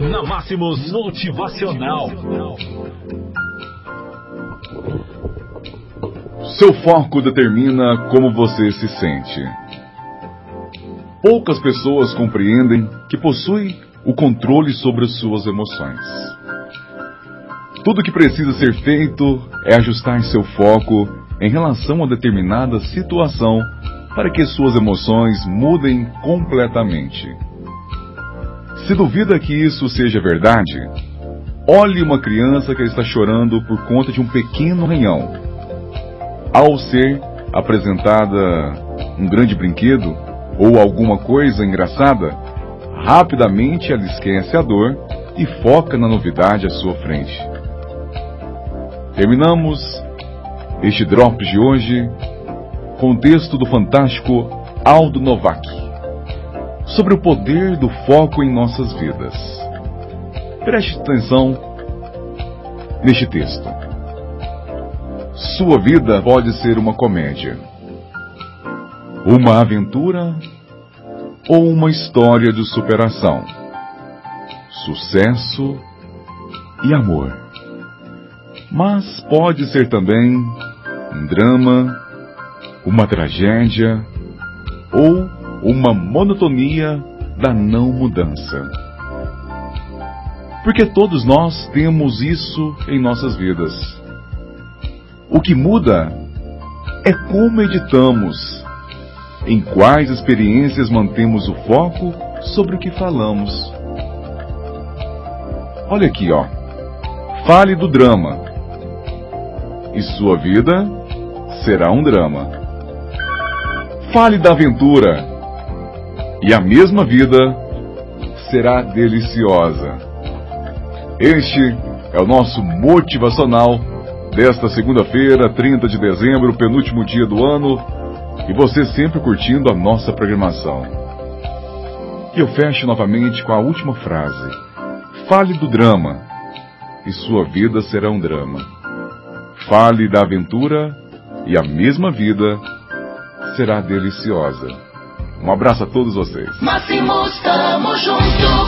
na Máximos Motivacional. Seu foco determina como você se sente. Poucas pessoas compreendem que possui o controle sobre as suas emoções. Tudo que precisa ser feito é ajustar seu foco em relação a determinada situação para que suas emoções mudem completamente. Se duvida que isso seja verdade, olhe uma criança que está chorando por conta de um pequeno arranhão. Ao ser apresentada um grande brinquedo ou alguma coisa engraçada, rapidamente ela esquece a dor e foca na novidade à sua frente. Terminamos este drop de hoje com o texto do fantástico Aldo Novak sobre o poder do foco em nossas vidas. Preste atenção neste texto. Sua vida pode ser uma comédia, uma aventura ou uma história de superação, sucesso e amor. Mas pode ser também um drama, uma tragédia ou uma monotonia da não mudança. Porque todos nós temos isso em nossas vidas. O que muda é como editamos, em quais experiências mantemos o foco sobre o que falamos. Olha aqui, ó. Fale do drama. E sua vida será um drama. Fale da aventura. E a mesma vida será deliciosa. Este é o nosso motivacional desta segunda-feira, 30 de dezembro, penúltimo dia do ano, e você sempre curtindo a nossa programação. E eu fecho novamente com a última frase. Fale do drama, e sua vida será um drama. Fale da aventura, e a mesma vida será deliciosa. Um abraço a todos vocês. Máximos, tamo junto.